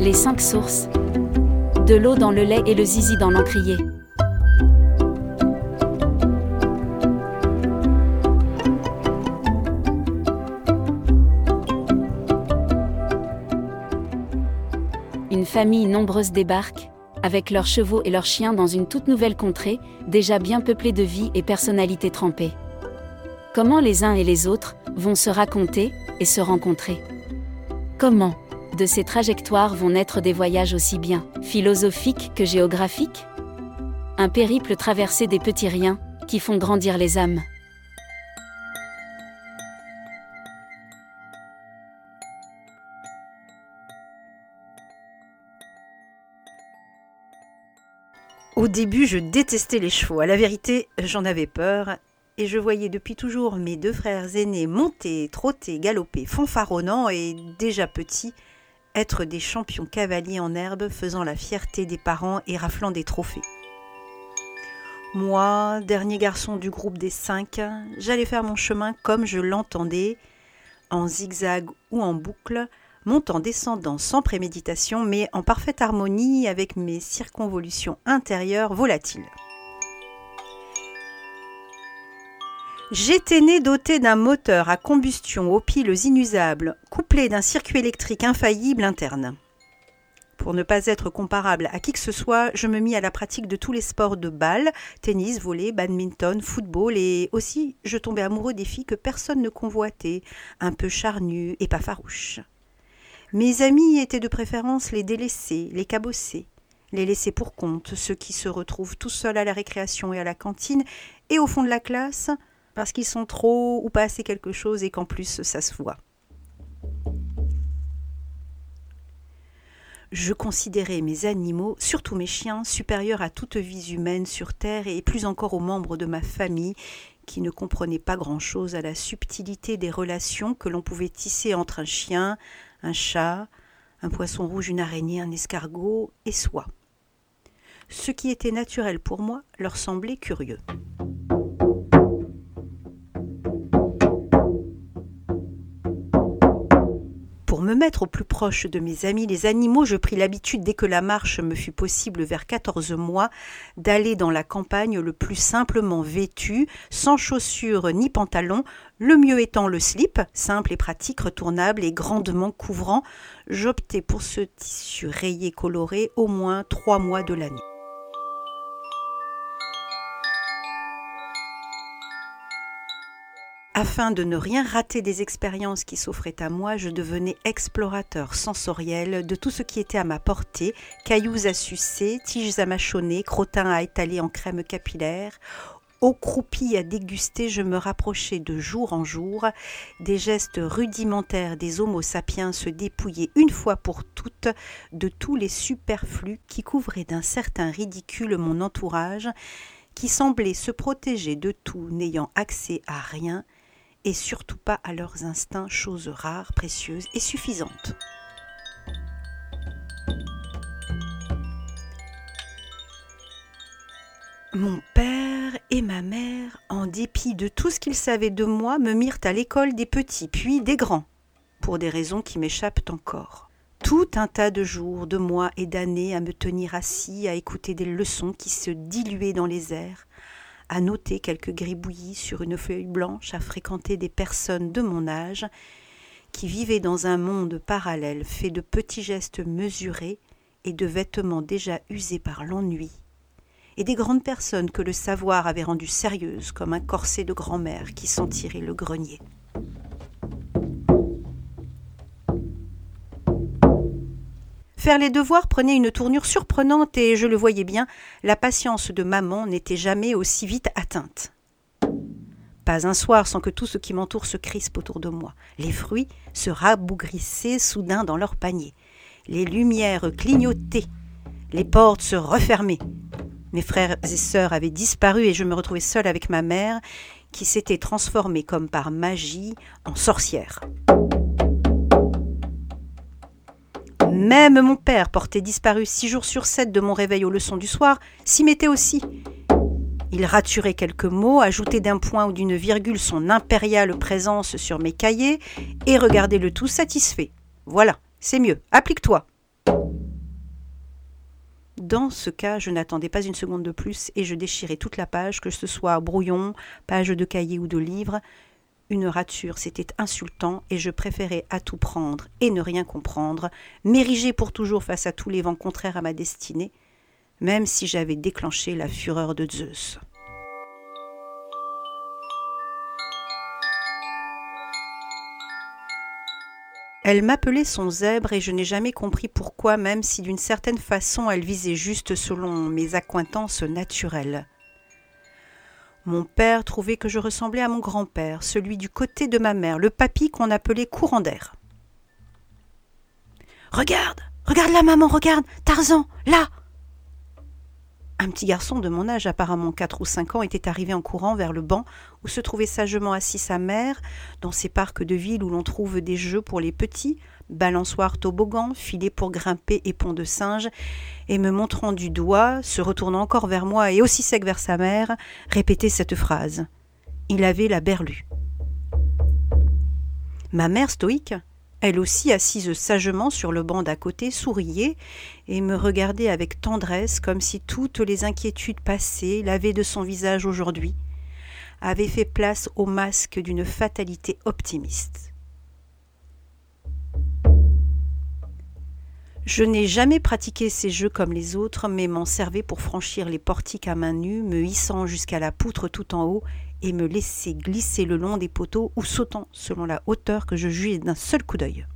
Les cinq sources. De l'eau dans le lait et le zizi dans l'encrier. Une famille nombreuse débarque, avec leurs chevaux et leurs chiens dans une toute nouvelle contrée, déjà bien peuplée de vie et personnalités trempées. Comment les uns et les autres vont se raconter et se rencontrer? Comment? De ces trajectoires vont naître des voyages aussi bien philosophiques que géographiques? Un périple traversé des petits riens qui font grandir les âmes. Au début, je détestais les chevaux. À la vérité, j'en avais peur. Et je voyais depuis toujours mes deux frères aînés monter, trotter, galoper, fanfaronnant et déjà petits, être des champions cavaliers en herbe, faisant la fierté des parents et raflant des trophées. Moi, dernier garçon du groupe des cinq, j'allais faire mon chemin comme je l'entendais, en zigzag ou en boucle, montant descendant sans préméditation, mais en parfaite harmonie avec mes circonvolutions intérieures volatiles. J'étais né doté d'un moteur à combustion aux piles inusables, couplé d'un circuit électrique infaillible interne. Pour ne pas être comparable à qui que ce soit, je me mis à la pratique de tous les sports de balle, tennis, volley, badminton, football, et aussi je tombais amoureux des filles que personne ne convoitait, un peu charnues et pas farouches. Mes amis étaient de préférence les délaissés, les cabossés, les laissés pour compte, ceux qui se retrouvent tout seuls à la récréation et à la cantine, et au fond de la classe, parce qu'ils sont trop ou pas assez quelque chose et qu'en plus ça se voit. Je considérais mes animaux, surtout mes chiens, supérieurs à toute vie humaine sur Terre et plus encore aux membres de ma famille qui ne comprenaient pas grand-chose à la subtilité des relations que l'on pouvait tisser entre un chien, un chat, un poisson rouge, une araignée, un escargot et soi. Ce qui était naturel pour moi leur semblait curieux. Me mettre au plus proche de mes amis les animaux, je pris l'habitude, dès que la marche me fut possible vers quatorze mois, d'aller dans la campagne le plus simplement vêtu, sans chaussures ni pantalons, le mieux étant le slip, simple et pratique, retournable et grandement couvrant. J'optais pour ce tissu rayé coloré au moins trois mois de l'année. Afin de ne rien rater des expériences qui s'offraient à moi, je devenais explorateur sensoriel de tout ce qui était à ma portée, cailloux à sucer, tiges à mâchonner, crottins à étaler en crème capillaire, eau croupie à déguster, je me rapprochais de jour en jour. Des gestes rudimentaires des Homo sapiens se dépouiller une fois pour toutes de tous les superflus qui couvraient d'un certain ridicule mon entourage, qui semblait se protéger de tout, n'ayant accès à rien, et surtout pas à leurs instincts, choses rares, précieuses et suffisantes. Mon père et ma mère, en dépit de tout ce qu'ils savaient de moi, me mirent à l'école des petits, puis des grands, pour des raisons qui m'échappent encore. Tout un tas de jours, de mois et d'années à me tenir assis, à écouter des leçons qui se diluaient dans les airs, à noter quelques gribouillis sur une feuille blanche, à fréquenter des personnes de mon âge, qui vivaient dans un monde parallèle fait de petits gestes mesurés et de vêtements déjà usés par l'ennui, et des grandes personnes que le savoir avait rendues sérieuses comme un corset de grand-mère qui sentirait le grenier. Faire les devoirs prenait une tournure surprenante et je le voyais bien, la patience de maman n'était jamais aussi vite atteinte. Pas un soir sans que tout ce qui m'entoure se crispe autour de moi. Les fruits se rabougrissaient soudain dans leur panier. Les lumières clignotaient. Les portes se refermaient. Mes frères et sœurs avaient disparu et je me retrouvais seule avec ma mère, qui s'était transformée comme par magie en sorcière. Même mon père, porté disparu six jours sur sept de mon réveil aux leçons du soir, s'y mettait aussi. Il raturait quelques mots, ajoutait d'un point ou d'une virgule son impériale présence sur mes cahiers, et regardait le tout satisfait. Voilà, c'est mieux, applique-toi. Dans ce cas, je n'attendais pas une seconde de plus et je déchirais toute la page, que ce soit brouillon, page de cahier ou de livre. Une rature, c'était insultant et je préférais à tout prendre et ne rien comprendre, m'ériger pour toujours face à tous les vents contraires à ma destinée, même si j'avais déclenché la fureur de Zeus. Elle m'appelait son zèbre et je n'ai jamais compris pourquoi, même si d'une certaine façon elle visait juste selon mes accointances naturelles. Mon père trouvait que je ressemblais à mon grand-père, celui du côté de ma mère, le papy qu'on appelait courant d'air. Regarde, regarde la maman, regarde, Tarzan, là un petit garçon de mon âge, apparemment quatre ou cinq ans, était arrivé en courant vers le banc où se trouvait sagement assis sa mère, dans ces parcs de ville où l'on trouve des jeux pour les petits, balançoires toboggan, filets pour grimper et pont de singe, et me montrant du doigt, se retournant encore vers moi et aussi sec vers sa mère, répétait cette phrase. Il avait la berlue. Ma mère stoïque, elle aussi assise sagement sur le banc d'à côté, souriait et me regardait avec tendresse comme si toutes les inquiétudes passées, lavées de son visage aujourd'hui, avaient fait place au masque d'une fatalité optimiste. Je n'ai jamais pratiqué ces jeux comme les autres, mais m'en servais pour franchir les portiques à main nue, me hissant jusqu'à la poutre tout en haut et me laisser glisser le long des poteaux ou sautant selon la hauteur que je jugeais d'un seul coup d'œil.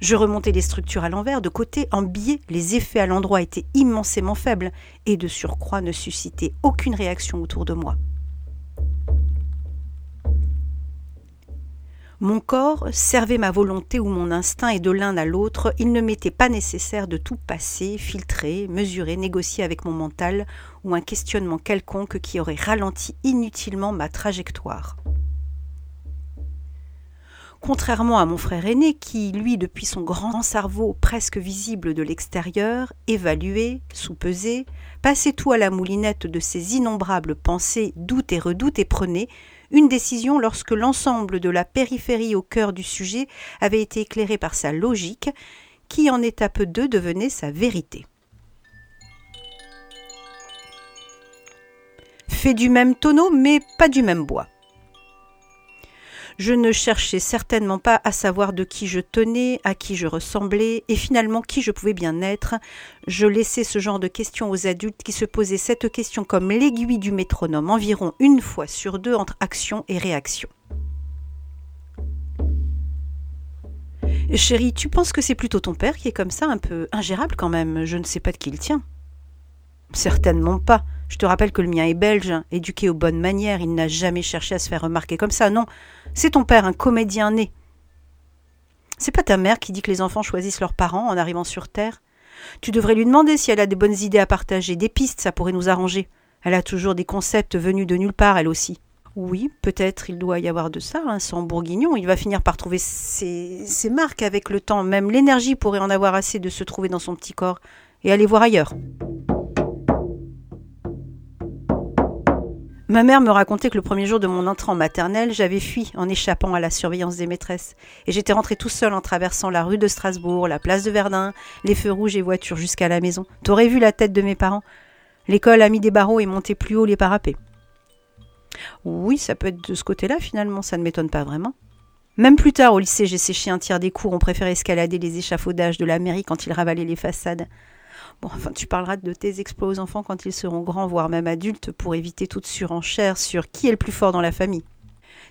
Je remontais les structures à l'envers, de côté, en biais, les effets à l'endroit étaient immensément faibles et de surcroît ne suscitaient aucune réaction autour de moi. Mon corps servait ma volonté ou mon instinct et de l'un à l'autre, il ne m'était pas nécessaire de tout passer, filtrer, mesurer, négocier avec mon mental ou un questionnement quelconque qui aurait ralenti inutilement ma trajectoire. Contrairement à mon frère aîné qui, lui, depuis son grand cerveau presque visible de l'extérieur, évaluait, sous-pesait, passait tout à la moulinette de ses innombrables pensées, doutes et redoutes et prenait, une décision lorsque l'ensemble de la périphérie au cœur du sujet avait été éclairé par sa logique, qui en étape 2 devenait sa vérité. Fait du même tonneau, mais pas du même bois. Je ne cherchais certainement pas à savoir de qui je tenais, à qui je ressemblais, et finalement qui je pouvais bien être. Je laissais ce genre de questions aux adultes qui se posaient cette question comme l'aiguille du métronome environ une fois sur deux entre action et réaction. Chérie, tu penses que c'est plutôt ton père qui est comme ça, un peu ingérable quand même, je ne sais pas de qui il tient. Certainement pas. Je te rappelle que le mien est belge, éduqué aux bonnes manières, il n'a jamais cherché à se faire remarquer comme ça, non. C'est ton père, un comédien né. C'est pas ta mère qui dit que les enfants choisissent leurs parents en arrivant sur Terre. Tu devrais lui demander si elle a des bonnes idées à partager, des pistes, ça pourrait nous arranger. Elle a toujours des concepts venus de nulle part, elle aussi. Oui, peut-être il doit y avoir de ça, hein, sans bourguignon, il va finir par trouver ses, ses marques avec le temps, même l'énergie pourrait en avoir assez de se trouver dans son petit corps et aller voir ailleurs. Ma mère me racontait que le premier jour de mon entrée en maternelle, j'avais fui en échappant à la surveillance des maîtresses. Et j'étais rentrée tout seul en traversant la rue de Strasbourg, la place de Verdun, les feux rouges et voitures jusqu'à la maison. T'aurais vu la tête de mes parents. L'école a mis des barreaux et monté plus haut les parapets. Oui, ça peut être de ce côté-là finalement, ça ne m'étonne pas vraiment. Même plus tard au lycée, j'ai séché un tiers des cours, on préférait escalader les échafaudages de la mairie quand ils ravalaient les façades. Bon, enfin, tu parleras de tes exploits aux enfants quand ils seront grands, voire même adultes, pour éviter toute surenchère sur qui est le plus fort dans la famille.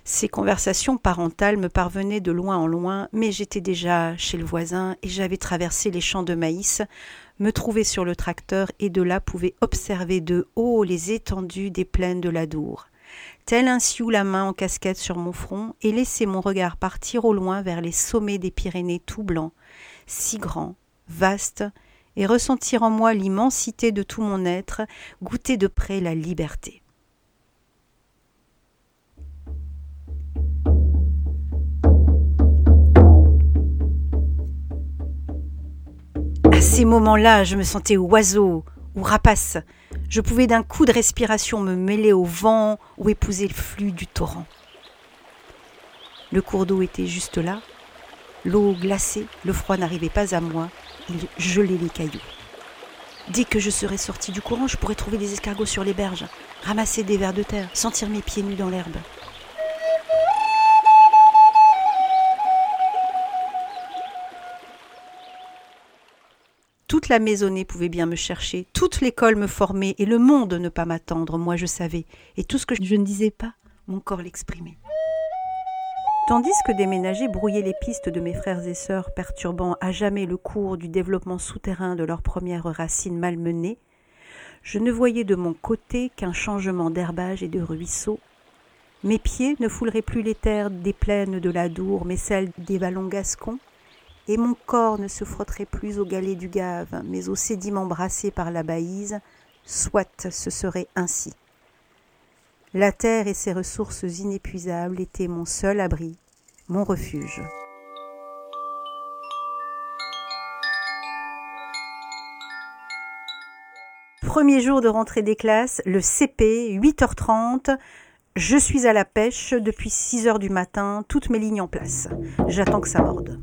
Ces conversations parentales me parvenaient de loin en loin, mais j'étais déjà chez le voisin et j'avais traversé les champs de maïs, me trouvais sur le tracteur et de là pouvais observer de haut les étendues des plaines de l'Adour. Tel un sioux la main en casquette sur mon front et laisser mon regard partir au loin vers les sommets des Pyrénées tout blancs, si grands, vastes et ressentir en moi l'immensité de tout mon être, goûter de près la liberté. À ces moments-là, je me sentais oiseau ou rapace. Je pouvais d'un coup de respiration me mêler au vent ou épouser le flux du torrent. Le cours d'eau était juste là, l'eau glacée, le froid n'arrivait pas à moi, il gelait les cailloux. Dès que je serai sortie du courant, je pourrai trouver des escargots sur les berges, ramasser des vers de terre, sentir mes pieds nus dans l'herbe. Toute la maisonnée pouvait bien me chercher, toute l'école me formait, et le monde ne pas m'attendre, moi je savais, et tout ce que je ne disais pas, mon corps l'exprimait. Tandis que des ménagers brouillaient les pistes de mes frères et sœurs, perturbant à jamais le cours du développement souterrain de leurs premières racines malmenées, je ne voyais de mon côté qu'un changement d'herbage et de ruisseaux. Mes pieds ne fouleraient plus les terres des plaines de la Dour, mais celles des vallons gascons, et mon corps ne se frotterait plus aux galets du Gave, mais aux sédiments brassés par la Baïse, soit ce serait ainsi. La terre et ses ressources inépuisables étaient mon seul abri, mon refuge. Premier jour de rentrée des classes, le CP, 8h30. Je suis à la pêche depuis 6 heures du matin, toutes mes lignes en place. J'attends que ça morde.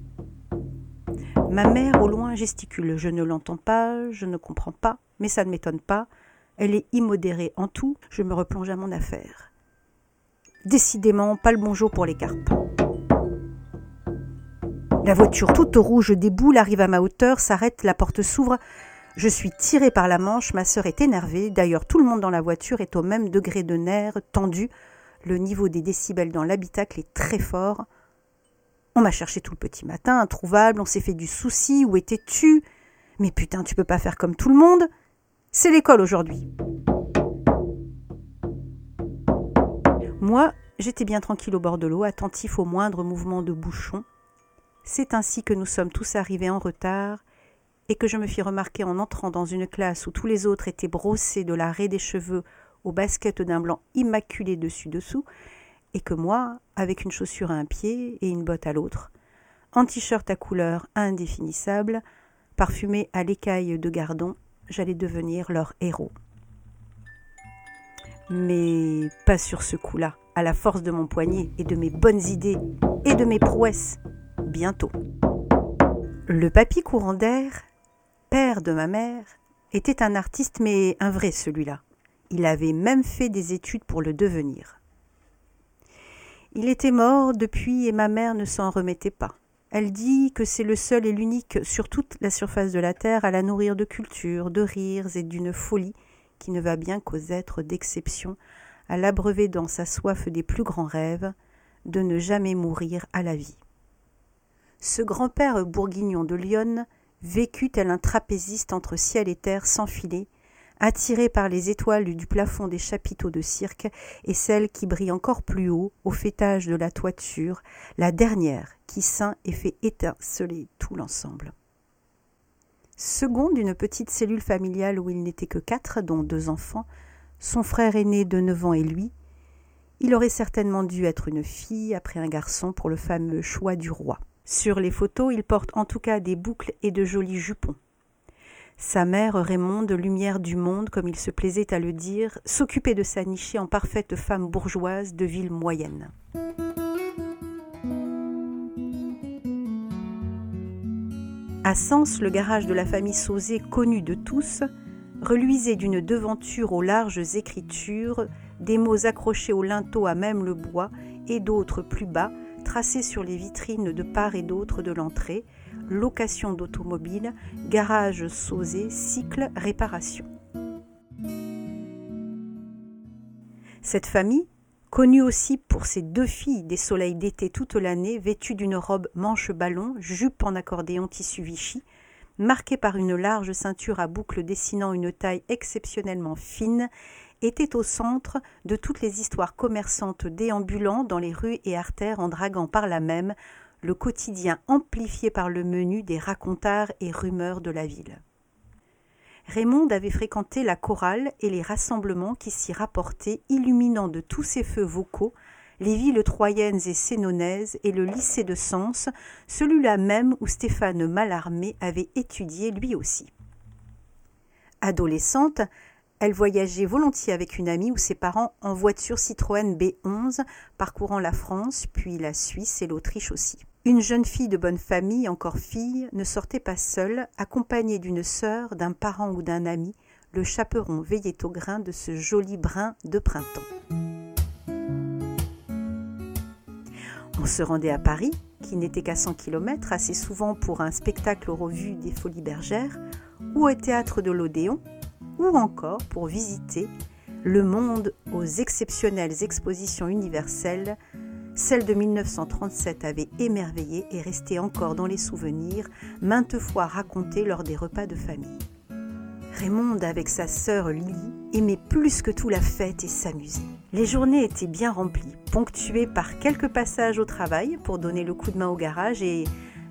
Ma mère au loin gesticule. Je ne l'entends pas, je ne comprends pas, mais ça ne m'étonne pas. Elle est immodérée en tout, je me replonge à mon affaire. Décidément, pas le bonjour pour les carpes. La voiture toute rouge déboule, arrive à ma hauteur, s'arrête, la porte s'ouvre. Je suis tirée par la manche, ma sœur est énervée, d'ailleurs tout le monde dans la voiture est au même degré de nerfs, tendu. Le niveau des décibels dans l'habitacle est très fort. On m'a cherché tout le petit matin, introuvable, on s'est fait du souci, où étais-tu? Mais putain, tu peux pas faire comme tout le monde C'est l'école aujourd'hui. Moi, j'étais bien tranquille au bord de l'eau, attentif au moindre mouvement de bouchon. C'est ainsi que nous sommes tous arrivés en retard et que je me fis remarquer en entrant dans une classe où tous les autres étaient brossés de la raie des cheveux au basket d'un blanc immaculé dessus-dessous, et que moi, avec une chaussure à un pied et une botte à l'autre, en t-shirt à couleur indéfinissable, parfumé à l'écaille de gardon, j'allais devenir leur héros. Mais pas sur ce coup-là, à la force de mon poignet et de mes bonnes idées et de mes prouesses. Bientôt. Le papy courant d'air, père de ma mère, était un artiste, mais un vrai celui-là. Il avait même fait des études pour le devenir. Il était mort depuis et ma mère ne s'en remettait pas. Elle dit que c'est le seul et l'unique sur toute la surface de la terre à la nourrir de culture, de rires et d'une folie qui ne va bien qu'aux êtres d'exception, à l'abreuver dans sa soif des plus grands rêves, de ne jamais mourir à la vie. Ce grand-père bourguignon de Lyon vécut tel un trapéziste entre ciel et terre sans filet, attiré par les étoiles du plafond des chapiteaux de cirque et celle qui brille encore plus haut au fêtage de la toiture, la dernière qui ceint et fait étinceler tout l'ensemble. Second d'une petite cellule familiale où il n'était que quatre, dont deux enfants, son frère aîné de neuf ans et lui, il aurait certainement dû être une fille après un garçon pour le fameux choix du roi. Sur les photos, il porte en tout cas des boucles et de jolis jupons. Sa mère, Raymonde, lumière du monde, comme il se plaisait à le dire, s'occupait de sa nichée en parfaite femme bourgeoise de ville moyenne. À Sens, le garage de la famille Sauzé, connu de tous, reluisait d'une devanture aux larges écritures, des mots accrochés au linteau à même le bois et d'autres plus bas, tracés sur les vitrines de part et d'autre de l'entrée, location d'automobile, garage sausé, cycle, réparation. Cette famille, connue aussi pour ses deux filles des soleils d'été toute l'année, vêtues d'une robe manche-ballon, jupe en accordéon tissu Vichy, marquée par une large ceinture à boucles dessinant une taille exceptionnellement fine, était au centre de toutes les histoires commerçantes déambulant dans les rues et artères en draguant par là même le quotidien amplifié par le menu des racontards et rumeurs de la ville. Raymond avait fréquenté la chorale et les rassemblements qui s'y rapportaient, illuminant de tous ses feux vocaux les villes troyennes et sénonaises et le lycée de Sens, celui-là même où Stéphane Mallarmé avait étudié lui aussi. Adolescente, elle voyageait volontiers avec une amie ou ses parents en voiture Citroën B11, parcourant la France, puis la Suisse et l'Autriche aussi. Une jeune fille de bonne famille, encore fille, ne sortait pas seule, accompagnée d'une sœur, d'un parent ou d'un ami, le chaperon veillait au grain de ce joli brin de printemps. On se rendait à Paris, qui n'était qu'à 100 km, assez souvent pour un spectacle aux revues des Folies Bergères, ou au théâtre de l'Odéon, ou encore pour visiter le monde aux exceptionnelles expositions universelles celle de 1937 avait émerveillé et resté encore dans les souvenirs, maintes fois racontée lors des repas de famille. Raymond, avec sa sœur Lily, aimait plus que tout la fête et s'amuser. Les journées étaient bien remplies, ponctuées par quelques passages au travail pour donner le coup de main au garage et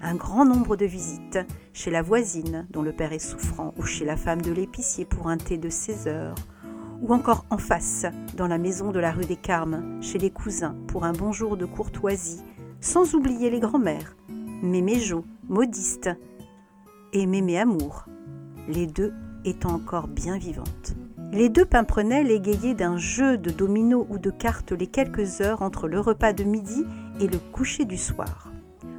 un grand nombre de visites chez la voisine dont le père est souffrant ou chez la femme de l'épicier pour un thé de 16 heures ou encore en face, dans la maison de la rue des Carmes, chez les cousins, pour un bonjour de courtoisie, sans oublier les grands-mères, Mémé Jo, modiste, et Mémé Amour, les deux étant encore bien vivantes. Les deux pimprenaient l'égayé d'un jeu de dominos ou de cartes les quelques heures entre le repas de midi et le coucher du soir.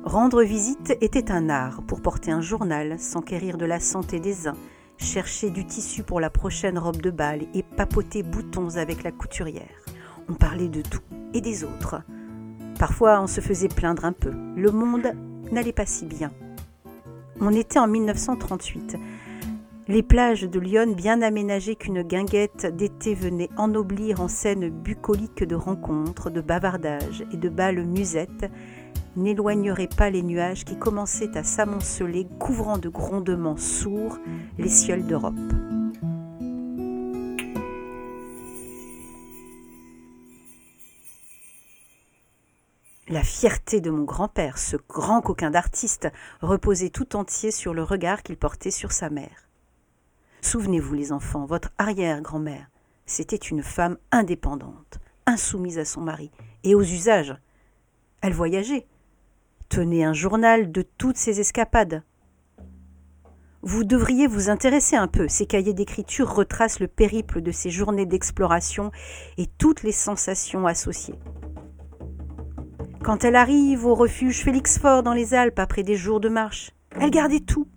Rendre visite était un art pour porter un journal, s'enquérir de la santé des uns, chercher du tissu pour la prochaine robe de bal et papoter boutons avec la couturière. On parlait de tout et des autres. Parfois, on se faisait plaindre un peu. Le monde n'allait pas si bien. On était en 1938. Les plages de Lyon, bien aménagées qu'une guinguette d'été venait ennoblir en scène bucolique de rencontres, de bavardages et de balles musettes, n'éloignerait pas les nuages qui commençaient à s'amonceler, couvrant de grondements sourds les cioles d'Europe. La fierté de mon grand-père, ce grand coquin d'artiste, reposait tout entier sur le regard qu'il portait sur sa mère. Souvenez-vous, les enfants, votre arrière-grand-mère, c'était une femme indépendante, insoumise à son mari et aux usages. Elle voyageait, Tenez un journal de toutes ces escapades. Vous devriez vous intéresser un peu. Ces cahiers d'écriture retracent le périple de ces journées d'exploration et toutes les sensations associées. Quand elle arrive au refuge Félix Fort dans les Alpes après des jours de marche, elle gardait tout.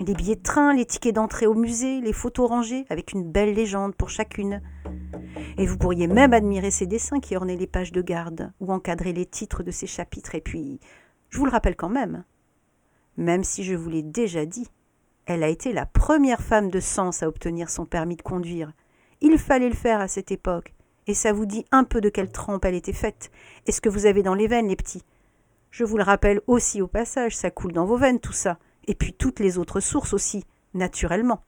Les billets de train, les tickets d'entrée au musée, les photos rangées avec une belle légende pour chacune. Et vous pourriez même admirer ses dessins qui ornaient les pages de garde ou encadrer les titres de ses chapitres. Et puis, je vous le rappelle quand même, même si je vous l'ai déjà dit, elle a été la première femme de sens à obtenir son permis de conduire. Il fallait le faire à cette époque. Et ça vous dit un peu de quelle trempe elle était faite. Et ce que vous avez dans les veines, les petits? Je vous le rappelle aussi au passage, ça coule dans vos veines tout ça. Et puis toutes les autres sources aussi, naturellement.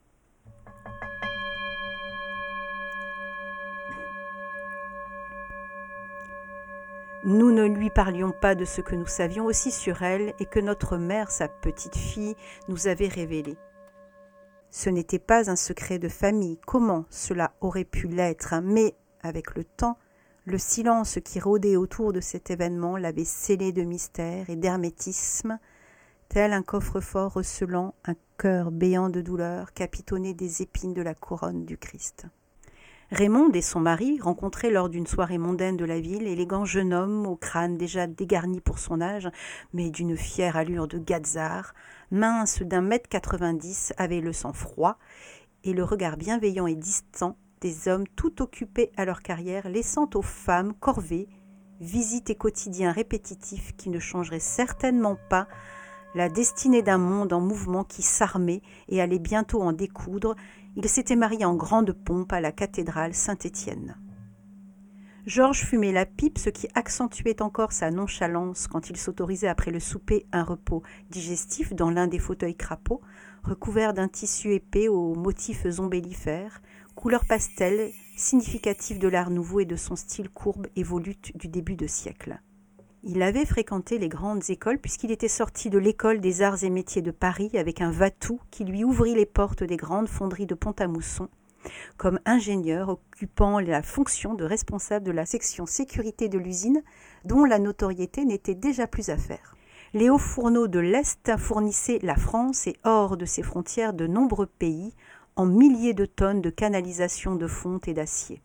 Nous ne lui parlions pas de ce que nous savions aussi sur elle et que notre mère, sa petite fille, nous avait révélé. Ce n'était pas un secret de famille, comment cela aurait pu l'être, mais, avec le temps, le silence qui rôdait autour de cet événement l'avait scellé de mystère et d'hermétisme, tel un coffre-fort recelant un cœur béant de douleur capitonné des épines de la couronne du Christ. Raymond et son mari, rencontrés lors d'une soirée mondaine de la ville, élégant jeune homme au crâne déjà dégarni pour son âge, mais d'une fière allure de gazard, mince d'un mètre quatre-vingt-dix, avait le sang froid et le regard bienveillant et distant des hommes tout occupés à leur carrière, laissant aux femmes corvées, visites et quotidiens répétitifs qui ne changeraient certainement pas la destinée d'un monde en mouvement qui s'armait et allait bientôt en découdre, il s'était marié en grande pompe à la cathédrale Saint-Étienne. Georges fumait la pipe, ce qui accentuait encore sa nonchalance quand il s'autorisait après le souper un repos digestif dans l'un des fauteuils crapauds, recouvert d'un tissu épais aux motifs ombellifères, couleur pastel, significatif de l'art nouveau et de son style courbe et volute du début de siècle. Il avait fréquenté les grandes écoles puisqu'il était sorti de l'école des arts et métiers de Paris avec un vatou qui lui ouvrit les portes des grandes fonderies de Pont-à-Mousson comme ingénieur occupant la fonction de responsable de la section sécurité de l'usine dont la notoriété n'était déjà plus à faire. Les hauts fourneaux de l'Est fournissaient la France et hors de ses frontières de nombreux pays en milliers de tonnes de canalisation de fonte et d'acier.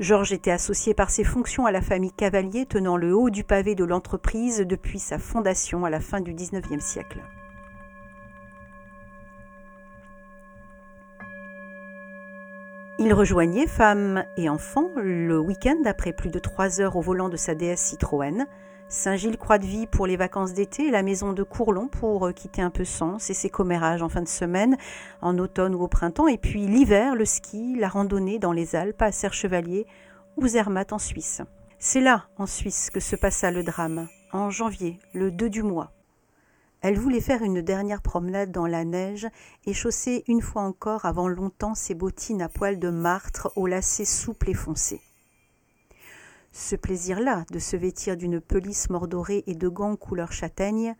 Georges était associé par ses fonctions à la famille Cavalier tenant le haut du pavé de l'entreprise depuis sa fondation à la fin du XIXe siècle. Il rejoignait femmes et enfants le week-end après plus de trois heures au volant de sa DS Citroën, Saint-Gilles-Croix-de-Vie pour les vacances d'été la maison de Courlon pour euh, quitter un peu Sens et ses commérages en fin de semaine, en automne ou au printemps, et puis l'hiver, le ski, la randonnée dans les Alpes, à Serre-Chevalier ou Zermatt en Suisse. C'est là, en Suisse, que se passa le drame, en janvier, le 2 du mois. Elle voulait faire une dernière promenade dans la neige et chausser une fois encore avant longtemps ses bottines à poils de martre aux lacets souples et foncés. Ce plaisir-là de se vêtir d'une pelisse mordorée et de gants couleur châtaigne,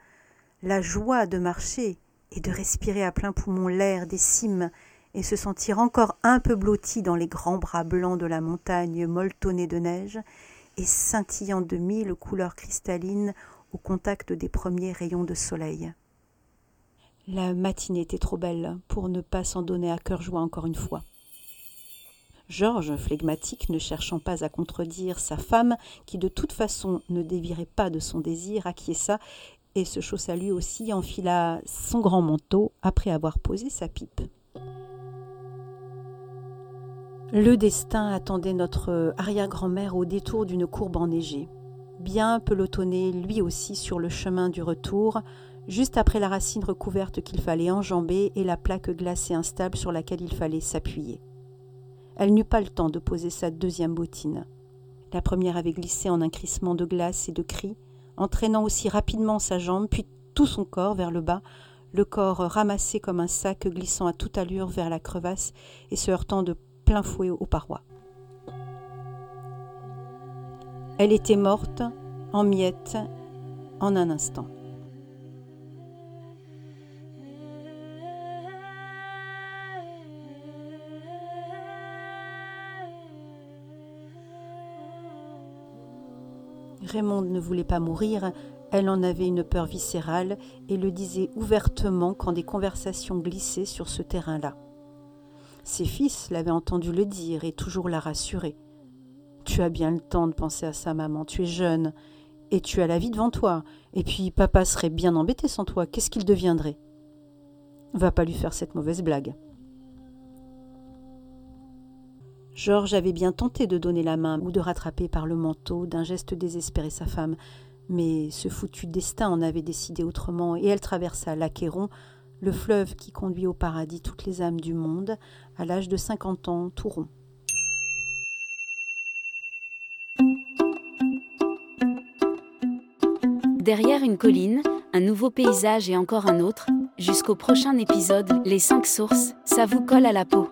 la joie de marcher et de respirer à plein poumon l'air des cimes et se sentir encore un peu blotti dans les grands bras blancs de la montagne molletonnée de neige et scintillant de mille couleurs cristallines au contact des premiers rayons de soleil. La matinée était trop belle pour ne pas s'en donner à cœur joie encore une fois. Georges, flegmatique, ne cherchant pas à contredire sa femme, qui de toute façon ne dévirait pas de son désir, acquiesça et se chaussa lui aussi, enfila son grand manteau après avoir posé sa pipe. Le destin attendait notre arrière-grand-mère au détour d'une courbe enneigée bien pelotonné lui aussi sur le chemin du retour, juste après la racine recouverte qu'il fallait enjamber et la plaque glacée instable sur laquelle il fallait s'appuyer. Elle n'eut pas le temps de poser sa deuxième bottine. La première avait glissé en un crissement de glace et de cris, entraînant aussi rapidement sa jambe, puis tout son corps vers le bas, le corps ramassé comme un sac glissant à toute allure vers la crevasse et se heurtant de plein fouet aux parois. Elle était morte, en miettes, en un instant. Raymond ne voulait pas mourir, elle en avait une peur viscérale et le disait ouvertement quand des conversations glissaient sur ce terrain-là. Ses fils l'avaient entendu le dire et toujours la rassurer. Tu as bien le temps de penser à sa maman, tu es jeune, et tu as la vie devant toi. Et puis papa serait bien embêté sans toi, qu'est-ce qu'il deviendrait Va pas lui faire cette mauvaise blague. Georges avait bien tenté de donner la main ou de rattraper par le manteau d'un geste désespéré sa femme, mais ce foutu destin en avait décidé autrement, et elle traversa l'Achéron, le fleuve qui conduit au paradis toutes les âmes du monde, à l'âge de cinquante ans tout rond. Derrière une colline, un nouveau paysage et encore un autre, jusqu'au prochain épisode, les 5 sources, ça vous colle à la peau.